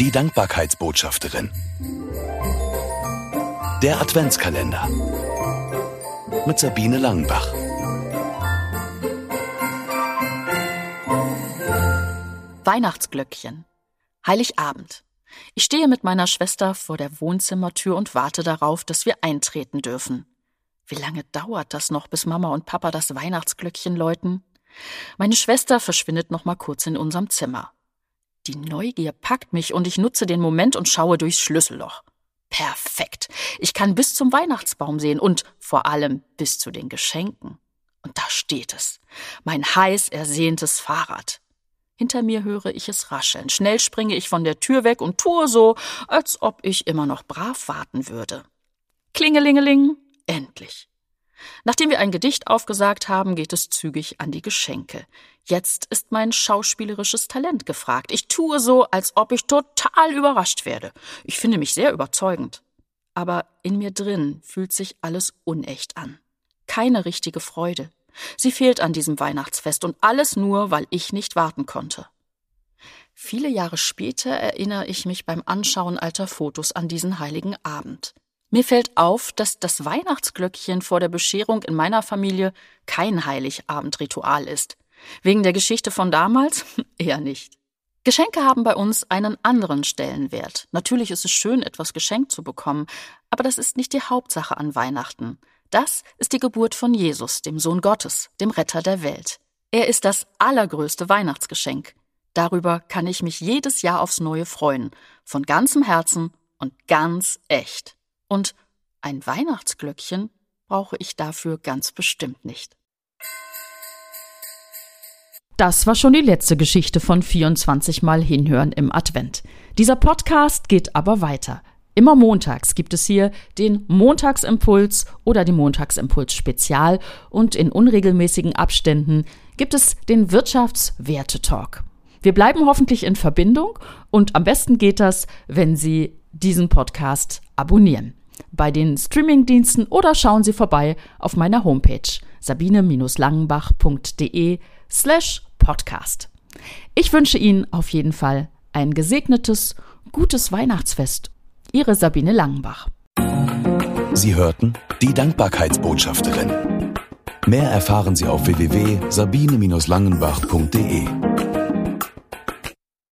Die Dankbarkeitsbotschafterin. Der Adventskalender. Mit Sabine Langenbach. Weihnachtsglöckchen. Heiligabend. Ich stehe mit meiner Schwester vor der Wohnzimmertür und warte darauf, dass wir eintreten dürfen. Wie lange dauert das noch, bis Mama und Papa das Weihnachtsglöckchen läuten? Meine Schwester verschwindet noch mal kurz in unserem Zimmer. Die Neugier packt mich und ich nutze den Moment und schaue durchs Schlüsselloch. Perfekt. Ich kann bis zum Weihnachtsbaum sehen und vor allem bis zu den Geschenken. Und da steht es. Mein heiß ersehntes Fahrrad. Hinter mir höre ich es rascheln. Schnell springe ich von der Tür weg und tue so, als ob ich immer noch brav warten würde. Klingelingeling. Endlich. Nachdem wir ein Gedicht aufgesagt haben, geht es zügig an die Geschenke. Jetzt ist mein schauspielerisches Talent gefragt. Ich tue so, als ob ich total überrascht werde. Ich finde mich sehr überzeugend. Aber in mir drin fühlt sich alles unecht an. Keine richtige Freude. Sie fehlt an diesem Weihnachtsfest und alles nur, weil ich nicht warten konnte. Viele Jahre später erinnere ich mich beim Anschauen alter Fotos an diesen heiligen Abend. Mir fällt auf, dass das Weihnachtsglöckchen vor der Bescherung in meiner Familie kein Heiligabendritual ist. Wegen der Geschichte von damals? Eher nicht. Geschenke haben bei uns einen anderen Stellenwert. Natürlich ist es schön, etwas geschenkt zu bekommen, aber das ist nicht die Hauptsache an Weihnachten. Das ist die Geburt von Jesus, dem Sohn Gottes, dem Retter der Welt. Er ist das allergrößte Weihnachtsgeschenk. Darüber kann ich mich jedes Jahr aufs Neue freuen, von ganzem Herzen und ganz echt. Und ein Weihnachtsglöckchen brauche ich dafür ganz bestimmt nicht. Das war schon die letzte Geschichte von 24 Mal Hinhören im Advent. Dieser Podcast geht aber weiter. Immer montags gibt es hier den Montagsimpuls oder die Montagsimpuls Spezial und in unregelmäßigen Abständen gibt es den Wirtschaftswerte-Talk. Wir bleiben hoffentlich in Verbindung und am besten geht das, wenn Sie diesen Podcast abonnieren bei den Streamingdiensten oder schauen Sie vorbei auf meiner Homepage sabine-langenbach.de slash podcast. Ich wünsche Ihnen auf jeden Fall ein gesegnetes, gutes Weihnachtsfest. Ihre Sabine Langenbach. Sie hörten die Dankbarkeitsbotschafterin. Mehr erfahren Sie auf www.sabine-langenbach.de.